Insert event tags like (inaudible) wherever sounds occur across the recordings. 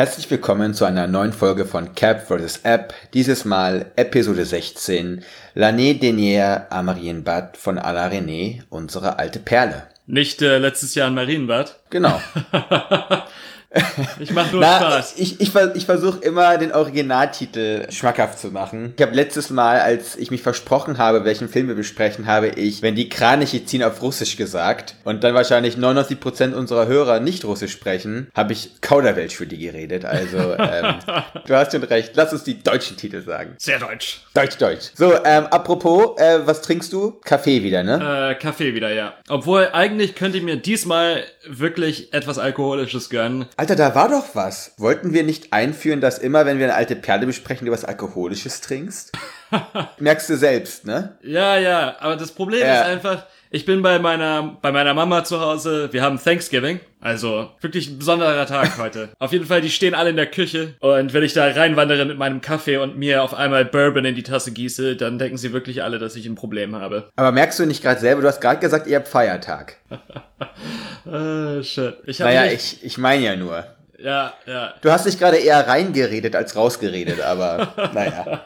Herzlich willkommen zu einer neuen Folge von Cap vs. App, dieses Mal Episode 16, L'année dernière à Marienbad von Alain René, unsere alte Perle. Nicht äh, letztes Jahr in Marienbad. Genau. (laughs) (laughs) Ich mach nur Na, Spaß. ich, ich, ich versuche immer den Originaltitel schmackhaft zu machen. Ich habe letztes Mal, als ich mich versprochen habe, welchen Film wir besprechen, habe ich, wenn die Kraniche ziehen, auf Russisch gesagt. Und dann wahrscheinlich 99% unserer Hörer nicht Russisch sprechen, habe ich Kauderwelsch für die geredet. Also, ähm, (laughs) du hast schon recht. Lass uns die deutschen Titel sagen. Sehr deutsch. Deutsch, Deutsch. So, ähm, apropos, äh, was trinkst du? Kaffee wieder, ne? Äh, Kaffee wieder, ja. Obwohl, eigentlich könnte ich mir diesmal wirklich etwas Alkoholisches gönnen. Alter, da war doch was. Wollten wir nicht einführen, dass immer, wenn wir eine alte Perle besprechen, du was Alkoholisches trinkst? (laughs) Merkst du selbst, ne? Ja, ja, aber das Problem Ja. ist einfach, ich bin bei meiner, bei meiner Mama zu Hause. Wir haben Thanksgiving. Also, wirklich ein besonderer Tag (laughs) heute. Auf jeden Fall, die stehen alle in der Küche. Und wenn ich da reinwandere mit meinem Kaffee und mir auf einmal Bourbon in die Tasse gieße, dann denken sie wirklich alle, dass ich ein Problem habe. Aber merkst du nicht gerade selber, du hast gerade gesagt, ihr habt Feiertag. (laughs) Äh, shit. Ich Naja, ich, ich meine ja nur. Ja, ja. Du hast dich gerade eher reingeredet als rausgeredet, aber (laughs) naja.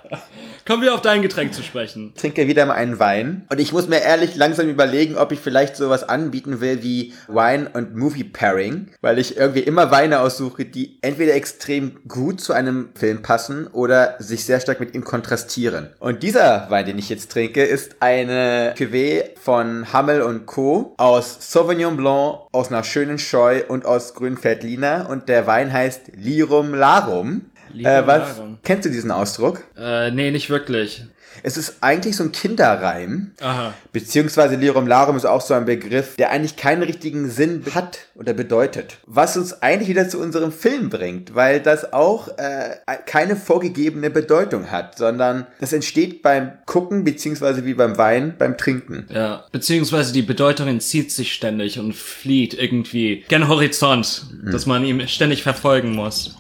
Kommen wir auf dein Getränk zu sprechen. Trinke wieder mal einen Wein. Und ich muss mir ehrlich langsam überlegen, ob ich vielleicht sowas anbieten will wie Wine und Movie Pairing, weil ich irgendwie immer Weine aussuche, die entweder extrem gut zu einem Film passen oder sich sehr stark mit ihm kontrastieren. Und dieser Wein, den ich jetzt trinke, ist eine Cuvée von Hammel und Co. aus Sauvignon Blanc, aus einer schönen Scheu und aus Grünfeldliner. Und der Wein heißt Lirum Larum. Lirum äh, was, Larum. Kennst du diesen Ausdruck? Äh, nee, nicht wirklich. Es ist eigentlich so ein Kinderreim. Aha. Beziehungsweise Lirum Larum ist auch so ein Begriff, der eigentlich keinen richtigen Sinn hat oder bedeutet. Was uns eigentlich wieder zu unserem Film bringt, weil das auch äh, keine vorgegebene Bedeutung hat, sondern das entsteht beim Gucken, beziehungsweise wie beim Wein, beim Trinken. Ja, beziehungsweise die Bedeutung entzieht sich ständig und flieht irgendwie gen Horizont, dass man ihm ständig verfolgen muss.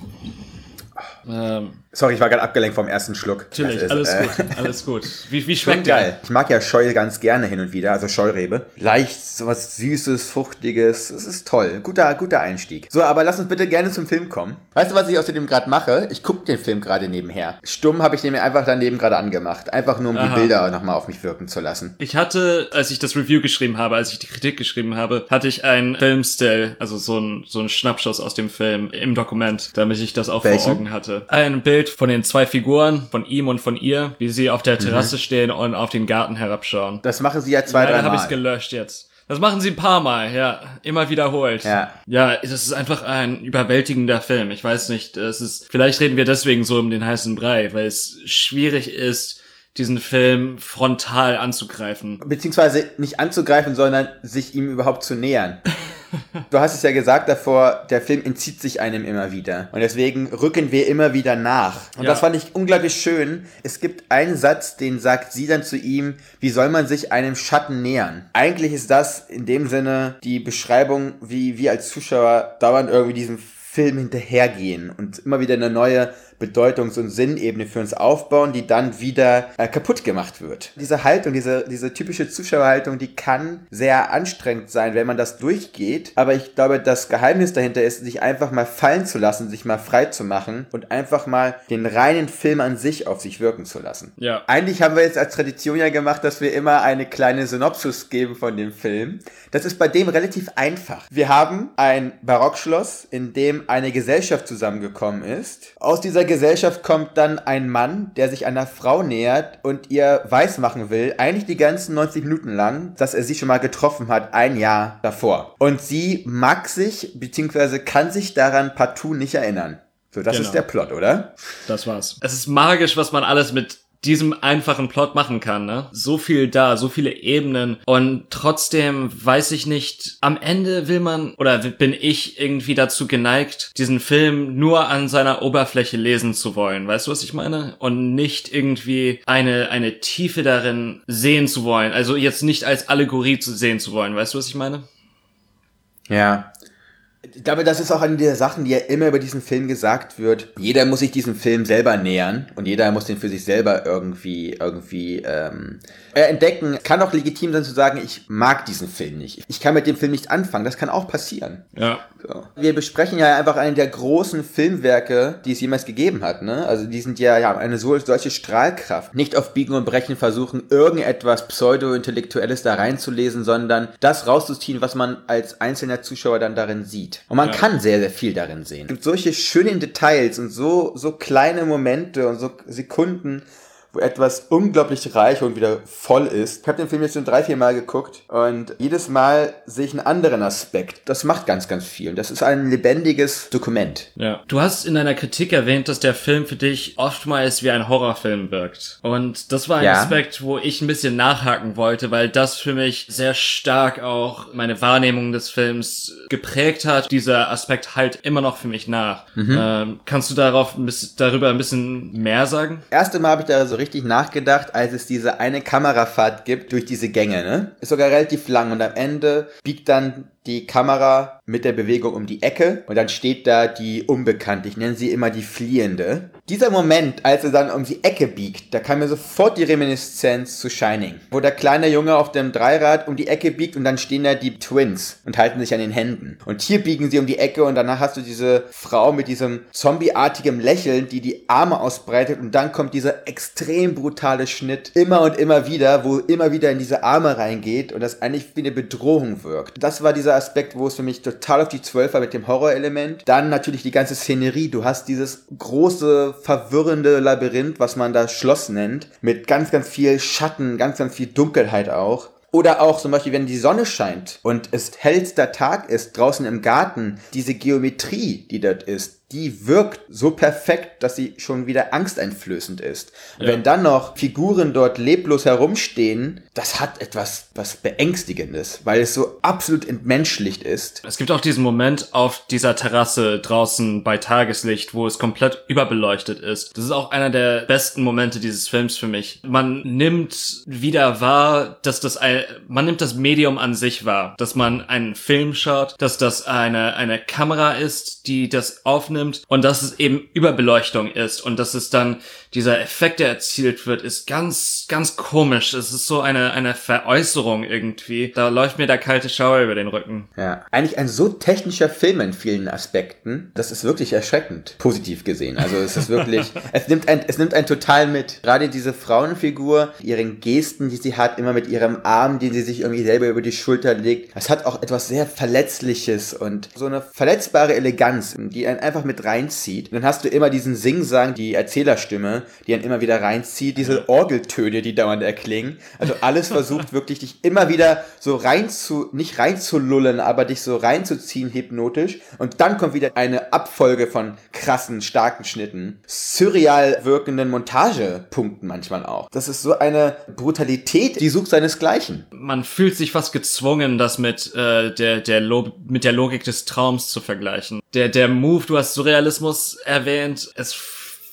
Ähm, Sorry, ich war gerade abgelenkt vom ersten Schluck. natürlich, ist, alles äh, gut, alles gut. Wie, wie (laughs) Schmeckt schmeckt geil. Ich mag ja Scheu ganz gerne hin und wieder, also Scheurebe. Leicht, sowas Süßes, Fruchtiges. Es ist toll. Guter, guter Einstieg. So, aber lass uns bitte gerne zum Film kommen. Weißt du, was ich außerdem gerade mache? Ich gucke den Film gerade nebenher. Stumm habe ich den mir einfach daneben gerade angemacht. Einfach nur, um Aha. die Bilder nochmal auf mich wirken zu lassen. Ich hatte, als ich das Review geschrieben habe, als ich die Kritik geschrieben habe, hatte ich einen Filmstill, also so ein, so ein Schnappschuss aus dem Film im Dokument, damit ich das auch Welchen? vor Augen hatte. Ein Bild von den zwei Figuren, von ihm und von ihr, wie sie auf der Terrasse stehen und auf den Garten herabschauen. Das machen sie ja zwei, Leider drei habe ich es Mal. gelöscht jetzt. Das machen sie ein paar Mal, ja. Immer wiederholt. Ja. Ja, das ist einfach ein überwältigender Film. Ich weiß nicht, es ist, vielleicht reden wir deswegen so um den heißen Brei, weil es schwierig ist, diesen Film frontal anzugreifen. Beziehungsweise nicht anzugreifen, sondern sich ihm überhaupt zu nähern. (laughs) Du hast es ja gesagt davor, der Film entzieht sich einem immer wieder. Und deswegen rücken wir immer wieder nach. Und Ja. das fand ich unglaublich schön. Es gibt einen Satz, den sagt sie dann zu ihm, wie soll man sich einem Schatten nähern? Eigentlich ist das in dem Sinne die Beschreibung, wie wir als Zuschauer dauernd irgendwie diesem Film hinterhergehen und immer wieder eine neue Bedeutungs- und Sinnebene für uns aufbauen, die dann wieder äh, kaputt gemacht wird. Diese Haltung, diese, diese typische Zuschauerhaltung, die kann sehr anstrengend sein, wenn man das durchgeht. Aber ich glaube, das Geheimnis dahinter ist, sich einfach mal fallen zu lassen, sich mal frei zu machen und einfach mal den reinen Film an sich auf sich wirken zu lassen. Ja. Eigentlich haben wir jetzt als Tradition ja gemacht, dass wir immer eine kleine Synopsis geben von dem Film. Das ist bei dem relativ einfach. Wir haben ein Barockschloss, in dem eine Gesellschaft zusammengekommen ist. Aus dieser Gesellschaft kommt dann ein Mann, der sich einer Frau nähert und ihr weismachen will, eigentlich die ganzen 90 Minuten lang, dass er sie schon mal getroffen hat, ein Jahr davor. Und sie mag sich, beziehungsweise kann sich daran partout nicht erinnern. So, das Genau. ist der Plot, oder? Das war's. Es ist magisch, was man alles mit diesem einfachen Plot machen kann, ne? So viel da, so viele Ebenen und trotzdem weiß ich nicht, am Ende will man oder bin ich irgendwie dazu geneigt, diesen Film nur an seiner Oberfläche lesen zu wollen. Weißt du, was ich meine? Und nicht irgendwie eine, eine Tiefe darin sehen zu wollen. Also jetzt nicht als Allegorie zu sehen zu wollen. Weißt du, was ich meine? Ja. Ich glaube, das ist auch eine der Sachen, die ja immer über diesen Film gesagt wird. Jeder muss sich diesem Film selber nähern und jeder muss den für sich selber irgendwie, irgendwie ähm, äh, entdecken. Kann auch legitim sein zu sagen, ich mag diesen Film nicht. Ich kann mit dem Film nicht anfangen. Das kann auch passieren. Ja. So. Wir besprechen ja einfach einen der großen Filmwerke, die es jemals gegeben hat. Ne? Also die sind ja, ja eine so, solche Strahlkraft. Nicht auf Biegen und Brechen versuchen, irgendetwas Pseudo-Intellektuelles da reinzulesen, sondern das rauszuziehen, was man als einzelner Zuschauer dann darin sieht. Und man Ja. kann sehr, sehr viel darin sehen. Es gibt solche schönen Details und so, so kleine Momente und so Sekunden, wo etwas unglaublich reich und wieder voll ist. Ich habe den Film jetzt schon drei, vier Mal geguckt und jedes Mal sehe ich einen anderen Aspekt. Das macht ganz, ganz viel. Und das ist ein lebendiges Dokument. Ja. Du hast in deiner Kritik erwähnt, dass der Film für dich oftmals wie ein Horrorfilm wirkt. Und das war ein Ja. Aspekt, wo ich ein bisschen nachhaken wollte, weil das für mich sehr stark auch meine Wahrnehmung des Films geprägt hat. Dieser Aspekt halt immer noch für mich nach. Ähm, kannst du darauf ein bisschen, darüber ein bisschen mehr sagen? Erste Mal habe ich da so richtig nachgedacht, als es diese eine Kamerafahrt gibt durch diese Gänge, ne? Ist sogar relativ lang und am Ende biegt dann die Kamera mit der Bewegung um die Ecke und dann steht da die Unbekannte. Ich nenne sie immer die Fliehende. Dieser Moment, als er dann um die Ecke biegt, da kam mir sofort die Reminiszenz zu Shining, wo der kleine Junge auf dem Dreirad um die Ecke biegt und dann stehen da die Twins und halten sich an den Händen. Und hier biegen sie um die Ecke und danach hast du diese Frau mit diesem zombieartigem Lächeln, die die Arme ausbreitet und dann kommt dieser extrem brutale Schnitt immer und immer wieder, wo immer wieder in diese Arme reingeht und das eigentlich wie eine Bedrohung wirkt. Das war dieser Aspekt, wo es für mich total auf die Zwölf war mit dem Horrorelement. Dann natürlich die ganze Szenerie. Du hast dieses große, verwirrende Labyrinth, was man da Schloss nennt, mit ganz, ganz viel Schatten, ganz, ganz viel Dunkelheit auch. Oder auch zum Beispiel, wenn die Sonne scheint und es hellster Tag ist, draußen im Garten, diese Geometrie, die dort ist, die wirkt so perfekt, dass sie schon wieder angsteinflößend ist. Ja. wenn dann noch Figuren dort leblos herumstehen, das hat etwas was Beängstigendes, weil es so absolut entmenschlicht ist. Es gibt auch diesen Moment auf dieser Terrasse draußen bei Tageslicht, wo es komplett überbeleuchtet ist. Das ist auch einer der besten Momente dieses Films für mich. Man nimmt wieder wahr, dass das ein, man nimmt das Medium an sich wahr, dass man einen Film schaut, dass das eine, eine Kamera ist, die das aufnimmt und dass es eben Überbeleuchtung ist und dass es dann dieser Effekt, der erzielt wird, ist ganz, ganz komisch. Es ist so eine, eine Veräußerung irgendwie. Da läuft mir der kalte Schauer über den Rücken. Ja, eigentlich ein so technischer Film in vielen Aspekten, das ist wirklich erschreckend, positiv gesehen. Also es ist wirklich, (laughs) es nimmt ein, es nimmt einen total mit. Gerade diese Frauenfigur, ihren Gesten, die sie hat, immer mit ihrem Arm, den sie sich irgendwie selber über die Schulter legt, das hat auch etwas sehr Verletzliches und so eine verletzbare Eleganz, die einen einfach mit reinzieht. Und dann hast du immer diesen Singsang, die Erzählerstimme, die einen immer wieder reinzieht, diese Orgeltöne, die dauernd erklingen. Also alles versucht wirklich dich immer wieder so rein zu, nicht reinzulullen, aber dich so reinzuziehen hypnotisch. Und dann kommt wieder eine Abfolge von krassen, starken Schnitten. Surreal wirkenden Montagepunkten manchmal auch. Das ist so eine Brutalität, die sucht seinesgleichen. man fühlt sich fast gezwungen, das mit äh, der der Lo mit der Logik des Traums zu vergleichen. Der der Move, du hast Surrealismus erwähnt, es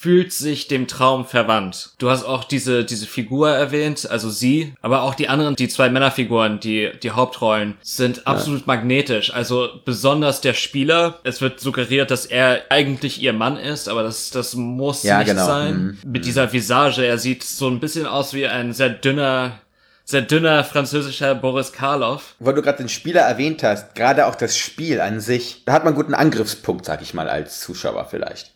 fühlt sich dem Traum verwandt. Du hast auch diese diese Figur erwähnt, also sie, aber auch die anderen, die zwei Männerfiguren, die die Hauptrollen sind absolut magnetisch. Also besonders der Spieler, es wird suggeriert, dass er eigentlich ihr Mann ist, aber das das muss Ja, nicht genau. sein. Mhm. Mit dieser Visage, er sieht so ein bisschen aus wie ein sehr dünner sehr dünner französischer Boris Karloff. Weil du gerade den Spieler erwähnt hast, gerade auch das Spiel an sich, da hat man einen guten Angriffspunkt, sag ich mal, als Zuschauer vielleicht.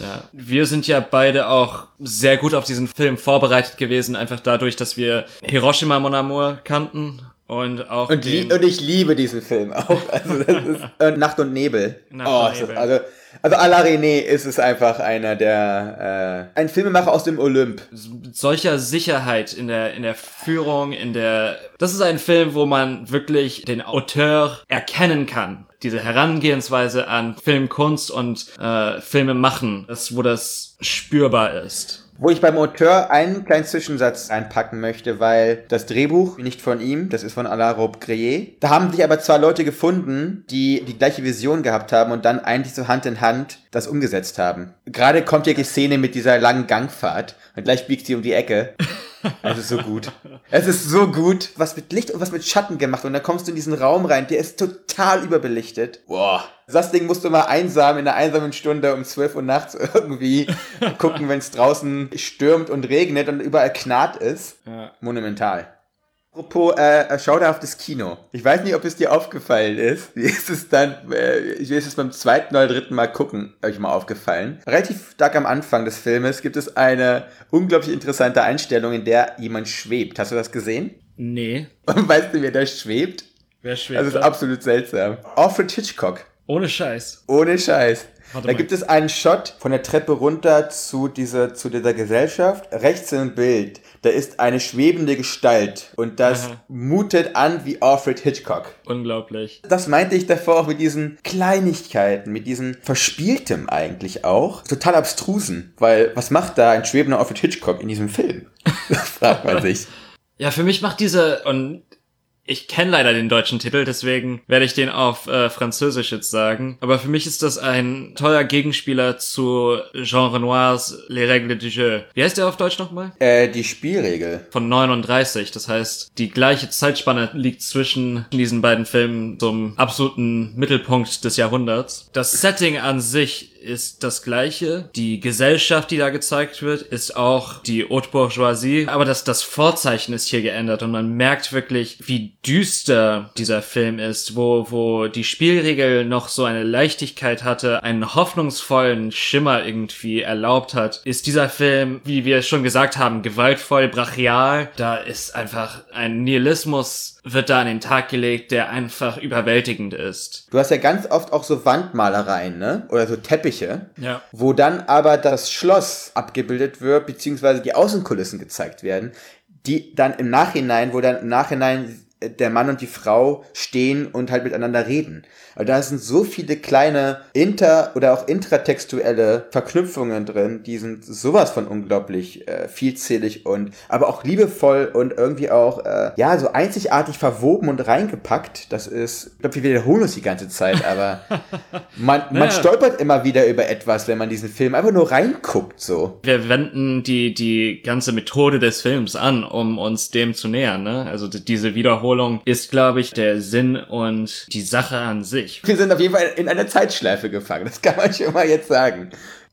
Ja. Wir sind ja beide auch sehr gut auf diesen Film vorbereitet gewesen, einfach dadurch, dass wir Hiroshima Mon Amour kannten und auch Und, den, und ich liebe diesen Film auch. Also das ist, (laughs) äh, Nacht und Nebel. Nacht oh, und Nebel. also, also à la René ist es einfach einer der, äh, ein Filmemacher aus dem Olymp. solcher Sicherheit in der in der Führung, in der das ist ein Film, wo man wirklich den Auteur erkennen kann. Diese Herangehensweise an Filmkunst und äh, Filme machen, das, wo das spürbar ist. Wo ich beim Auteur einen kleinen Zwischensatz einpacken möchte, weil das Drehbuch nicht von ihm, das ist von Alain Robbe-Grelier. Da haben sich aber zwei Leute gefunden, die die gleiche Vision gehabt haben und dann eigentlich so Hand in Hand das umgesetzt haben. Gerade kommt ja die Szene mit dieser langen Gangfahrt und gleich biegt sie um die Ecke. Es ist so gut. Es ist so gut. Was mit Licht und was mit Schatten gemacht. Und dann kommst du in diesen Raum rein, der ist total überbelichtet. Boah. Das Ding musst du mal einsam in einer einsamen Stunde um 12 Uhr nachts (laughs) irgendwie gucken, wenn es draußen stürmt und regnet und überall knarrt ist. Ja. Monumental. Apropos, äh, schau da auf das Kino. Ich weiß nicht, ob es dir aufgefallen ist. (laughs) Wie ist es dann, äh, ich ist es beim zweiten oder dritten Mal gucken, euch mal aufgefallen. Relativ stark am Anfang des Filmes gibt es eine unglaublich interessante Einstellung, in der jemand schwebt. Hast du das gesehen? Nee. Und weißt du, wer da schwebt? Wer schwebt Das ist da? absolut seltsam. Alfred Hitchcock. Ohne Scheiß. Ohne Scheiß. Warte da mal. gibt es einen Shot von der Treppe runter zu dieser, zu dieser Gesellschaft. Rechts im Bild, da ist eine schwebende Gestalt. Und das Aha. mutet an wie Alfred Hitchcock. Unglaublich. Das meinte ich davor auch mit diesen Kleinigkeiten, mit diesen Verspieltem eigentlich auch. Total abstrusen. Weil, was macht da ein schwebender Alfred Hitchcock in diesem Film? (laughs) Fragt man sich. Ja, für mich macht diese, und ich kenne leider den deutschen Titel, deswegen werde ich den auf äh, Französisch jetzt sagen. Aber für mich ist das ein toller Gegenspieler zu Jean Renoirs Les Règles du Jeu. Wie heißt der auf Deutsch nochmal? Äh, die Spielregel. Von 39. Das heißt, die gleiche Zeitspanne liegt zwischen diesen beiden Filmen zum absoluten Mittelpunkt des Jahrhunderts. Das Setting an sich ist das gleiche. Die Gesellschaft, die da gezeigt wird, ist auch die Haute Bourgeoisie. Aber das, das Vorzeichen ist hier geändert und man merkt wirklich, wie düster dieser Film ist, wo, wo die Spielregel noch so eine Leichtigkeit hatte, einen hoffnungsvollen Schimmer irgendwie erlaubt hat, ist dieser Film, wie wir schon gesagt haben, gewaltvoll, brachial. Da ist einfach ein Nihilismus wird da an den Tag gelegt, der einfach überwältigend ist. Du hast ja ganz oft auch so Wandmalereien, ne? Oder so Teppiche. Ja. Wo dann aber das Schloss abgebildet wird, beziehungsweise die Außenkulissen gezeigt werden, die dann im Nachhinein, wo dann im Nachhinein der Mann und die Frau stehen und halt miteinander reden. Also da sind so viele kleine inter- oder auch intratextuelle Verknüpfungen drin, die sind sowas von unglaublich äh, vielzählig und aber auch liebevoll und irgendwie auch äh, ja so einzigartig verwoben und reingepackt. Das ist, ich glaube, wir wiederholen uns die ganze Zeit, aber (laughs) man, man Ja. stolpert immer wieder über etwas, wenn man diesen Film einfach nur reinguckt so. Wir wenden die, die ganze Methode des Films an, um uns dem zu nähern. Ne? Also diese Wiederholung ist, glaube ich, der Sinn und die Sache an sich. Wir sind auf jeden Fall in einer Zeitschleife gefangen, das kann man schon mal jetzt sagen.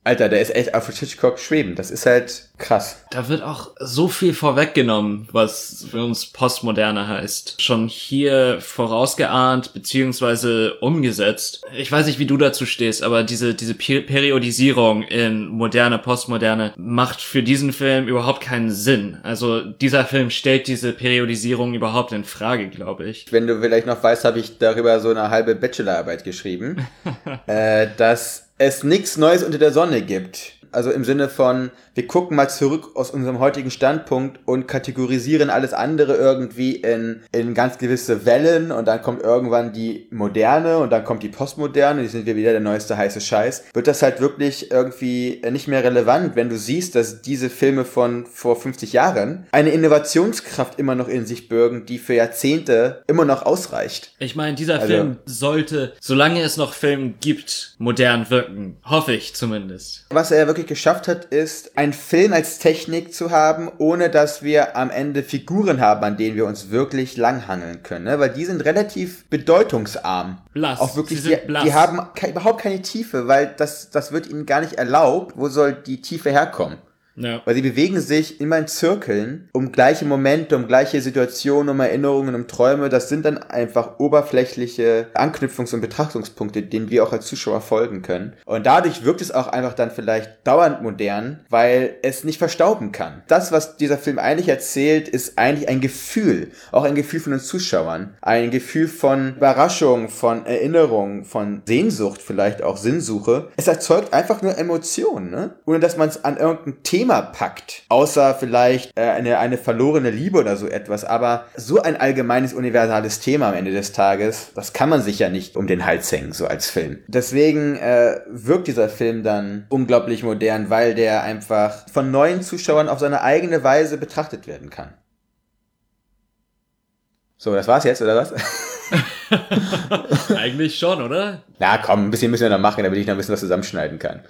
Alter, der ist echt Alfred Hitchcock schwebend. Das ist halt krass. Da wird auch so viel vorweggenommen, was für uns Postmoderne heißt. Schon hier vorausgeahnt beziehungsweise umgesetzt. Ich weiß nicht, wie du dazu stehst, aber diese, diese Pe- Periodisierung in moderne, Postmoderne macht für diesen Film überhaupt keinen Sinn. Also dieser Film stellt diese Periodisierung überhaupt in Frage, glaube ich. Wenn du vielleicht noch weißt, habe ich darüber so eine halbe Bachelorarbeit geschrieben, (laughs) äh, dass es nichts Neues unter der Sonne gibt. Also im Sinne von, wir gucken mal zurück aus unserem heutigen Standpunkt und kategorisieren alles andere irgendwie in, in ganz gewisse Wellen und dann kommt irgendwann die moderne und dann kommt die postmoderne, die sind wir wieder der neueste heiße Scheiß. Wird das halt wirklich irgendwie nicht mehr relevant, wenn du siehst, dass diese Filme von vor 50 Jahren eine Innovationskraft immer noch in sich bürgen, die für Jahrzehnte immer noch ausreicht. Ich meine, dieser Also- Film sollte, solange es noch Film gibt, modern wirken. Hoffe ich zumindest. Was er wirklich geschafft hat, ist, einen Film als Technik zu haben, ohne dass wir am Ende Figuren haben, an denen wir uns wirklich langhangeln können. Ne? Weil die sind relativ bedeutungsarm. Blass. Auch wirklich, die, blass. die haben ke überhaupt keine Tiefe, weil das, das wird ihnen gar nicht erlaubt. Wo soll die Tiefe herkommen? Ja. Weil sie bewegen sich immer in Zirkeln um gleiche Momente, um gleiche Situationen, um Erinnerungen, um Träume. Das sind dann einfach oberflächliche Anknüpfungs- und Betrachtungspunkte, denen wir auch als Zuschauer folgen können. Und dadurch wirkt es auch einfach dann vielleicht dauernd modern, weil es nicht verstauben kann. Das, was dieser Film eigentlich erzählt, ist eigentlich ein Gefühl. Auch ein Gefühl von den Zuschauern. Ein Gefühl von Überraschung, von Erinnerung, von Sehnsucht, vielleicht auch Sinnsuche. Es erzeugt einfach nur Emotionen, ne? Ohne dass man es an irgendein Thema Packt. Außer vielleicht äh, eine, eine verlorene Liebe oder so etwas. Aber so ein allgemeines, universales Thema am Ende des Tages, das kann man sich ja nicht um den Hals hängen, so als Film. Deswegen äh, wirkt dieser Film dann unglaublich modern, weil der einfach von neuen Zuschauern auf seine eigene Weise betrachtet werden kann. So, das war's jetzt, oder was? (laughs) (laughs) Eigentlich schon, oder? Na komm, ein bisschen müssen wir noch machen, damit ich noch ein bisschen was zusammenschneiden kann.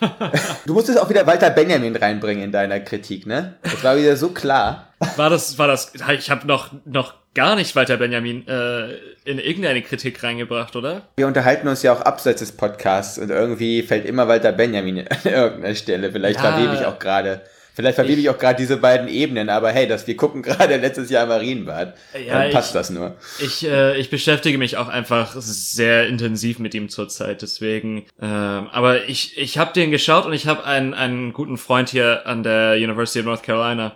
(laughs) du musstest auch wieder Walter Benjamin reinbringen in deiner Kritik, ne? Das war wieder so klar. War das, war das, ich habe noch, noch gar nicht Walter Benjamin äh, in irgendeine Kritik reingebracht, oder? Wir unterhalten uns ja auch abseits des Podcasts und irgendwie fällt immer Walter Benjamin (laughs) an irgendeiner Stelle. Vielleicht Ja. verwebe ich auch gerade. Vielleicht verwebe ich, auch gerade diese beiden Ebenen, aber hey, das, wir gucken (laughs) gerade letztes Jahr Marienbad. Ja, Dann passt ich- das nur. Ich, äh, ich beschäftige mich auch einfach sehr intensiv mit ihm zurzeit, deswegen. Ähm, aber ich, ich habe den geschaut und ich habe einen, einen guten Freund hier an der University of North Carolina,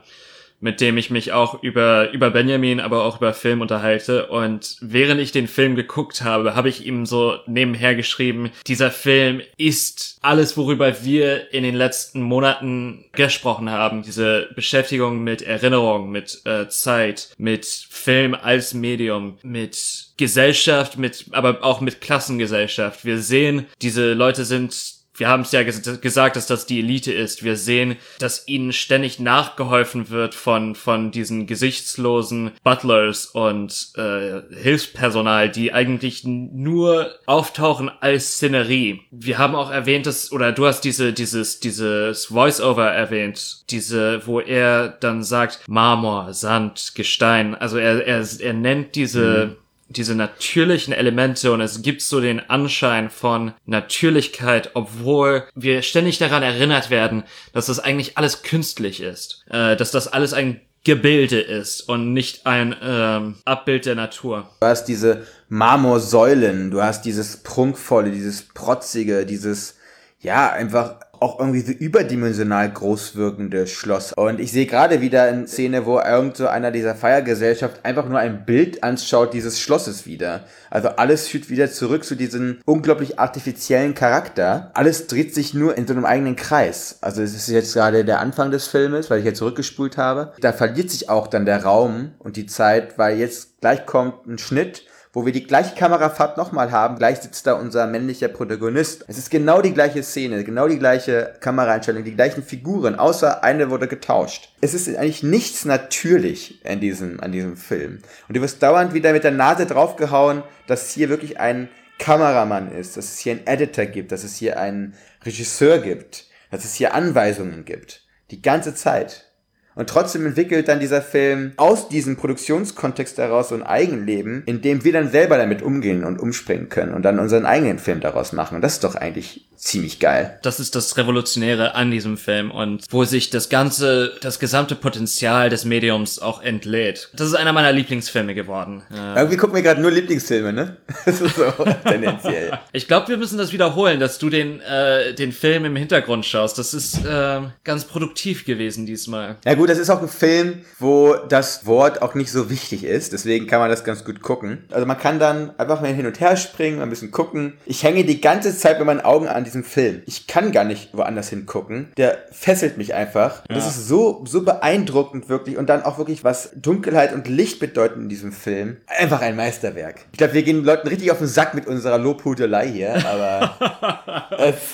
mit dem ich mich auch über, über Benjamin, aber auch über Film unterhalte. Und während ich den Film geguckt habe, habe ich ihm so nebenher geschrieben, dieser Film ist alles, worüber wir in den letzten Monaten gesprochen haben. Diese Beschäftigung mit Erinnerung, mit äh, Zeit, mit Film als Medium, mit Gesellschaft, mit, aber auch mit Klassengesellschaft. Wir sehen, diese Leute sind wir haben es ja ges gesagt, dass das die Elite ist. Wir sehen, dass ihnen ständig nachgeholfen wird von, von diesen gesichtslosen Butlers und äh, Hilfspersonal, die eigentlich nur auftauchen als Szenerie. Wir haben auch erwähnt, dass, oder du hast diese, dieses, dieses Voice-Over erwähnt, diese, wo er dann sagt, Marmor, Sand, Gestein. Also er, er, er nennt diese, diese natürlichen Elemente und es gibt so den Anschein von Natürlichkeit, obwohl wir ständig daran erinnert werden, dass das eigentlich alles künstlich ist, äh, dass das alles ein Gebilde ist und nicht ein ähm, Abbild der Natur. Du hast diese Marmorsäulen, du hast dieses prunkvolle, dieses protzige, dieses, ja, einfach auch irgendwie so überdimensional groß wirkende Schloss. Und ich sehe gerade wieder eine Szene, wo irgend so einer dieser Feiergesellschaft einfach nur ein Bild anschaut dieses Schlosses wieder. Also alles führt wieder zurück zu diesem unglaublich artifiziellen Charakter. Alles dreht sich nur in so einem eigenen Kreis. Also es ist jetzt gerade der Anfang des Filmes, weil ich jetzt zurückgespult habe. Da verliert sich auch dann der Raum und die Zeit, weil jetzt gleich kommt ein Schnitt wo wir die gleiche Kamerafahrt nochmal haben. Gleich sitzt da unser männlicher Protagonist. Es ist genau die gleiche Szene, genau die gleiche Kameraeinstellung, die gleichen Figuren, außer eine wurde getauscht. Es ist eigentlich nichts natürlich in diesem, an diesem Film. Und du wirst dauernd wieder mit der Nase draufgehauen, dass hier wirklich ein Kameramann ist, dass es hier einen Editor gibt, dass es hier einen Regisseur gibt, dass es hier Anweisungen gibt. Die ganze Zeit. Und trotzdem entwickelt dann dieser Film aus diesem Produktionskontext heraus so ein Eigenleben, in dem wir dann selber damit umgehen und umspringen können und dann unseren eigenen Film daraus machen. Und das ist doch eigentlich ziemlich geil. Das ist das Revolutionäre an diesem Film und wo sich das ganze, das gesamte Potenzial des Mediums auch entlädt. Das ist einer meiner Lieblingsfilme geworden. Äh, Irgendwie gucken wir gerade nur Lieblingsfilme, ne? (laughs) Das ist so (laughs) tendenziell. Ich glaube, wir müssen das wiederholen, dass du den, äh, den Film im Hintergrund schaust. Das ist äh, ganz produktiv gewesen diesmal. Ja gut, das ist auch ein Film, wo das Wort auch nicht so wichtig ist, deswegen kann man das ganz gut gucken. Also man kann dann einfach mal hin und her springen, mal ein bisschen gucken. Ich hänge die ganze Zeit mit meinen Augen an diesem Film. Ich kann gar nicht woanders hingucken. Der fesselt mich einfach. Und Das Ja. ist so, so beeindruckend wirklich und dann auch wirklich, was Dunkelheit und Licht bedeuten in diesem Film. Einfach ein Meisterwerk. Ich glaube, wir gehen den Leuten richtig auf den Sack mit unserer Lobhudelei hier, aber (laughs)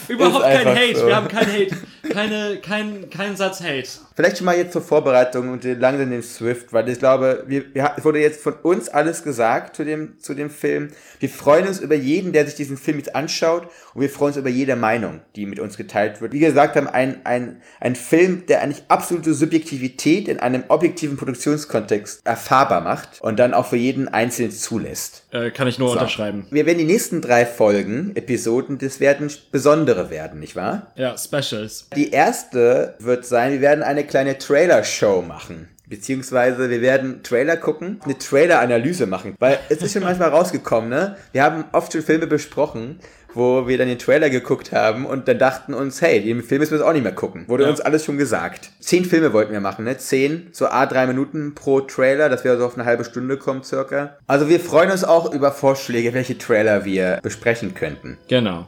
Überhaupt kein Hate. so. Wir haben kein Hate. Keine, kein, kein Satz Hate. Vielleicht schon mal jetzt zur Vorbereitung und langsam den Swift, weil ich glaube, wir, wir, es wurde jetzt von uns alles gesagt zu dem, zu dem Film. Wir freuen uns über jeden, der sich diesen Film jetzt anschaut und wir freuen uns über jede Meinung, die mit uns geteilt wird. Wie gesagt haben, ein, ein, ein Film, der eigentlich absolute Subjektivität in einem objektiven Produktionskontext erfahrbar macht und dann auch für jeden Einzelnen zulässt. Äh, kann ich nur So. unterschreiben. Wir werden die nächsten drei Folgen, Episoden, das werden besondere werden, nicht wahr? Ja, Specials. Die erste wird sein, wir werden eine kleine Trailer-Show machen. Beziehungsweise wir werden Trailer gucken, eine Trailer-Analyse machen. Weil es ist schon manchmal rausgekommen, ne? Wir haben oft schon Filme besprochen, wo wir dann den Trailer geguckt haben und dann dachten uns, hey, den Film müssen wir auch nicht mehr gucken. Wurde Ja. uns alles schon gesagt. Zehn Filme wollten wir machen, ne? Zehn, so a drei Minuten pro Trailer, dass wir so auf eine halbe Stunde kommen circa. Also wir freuen uns auch über Vorschläge, welche Trailer wir besprechen könnten. Genau.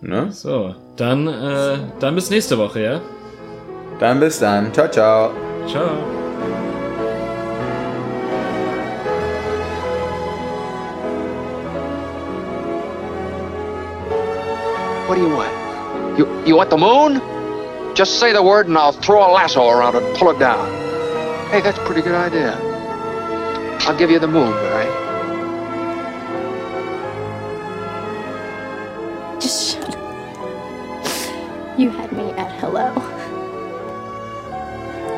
Ne? So, dann, äh, dann bis nächste Woche, ja? Dann bis dann. Ciao, ciao. Ciao. What do you want? You you want the moon? Just say the word and I'll throw a lasso around it and pull it down. Hey, that's a pretty good idea. I'll give you the moon, Barry. Just shut up. You had me at hello.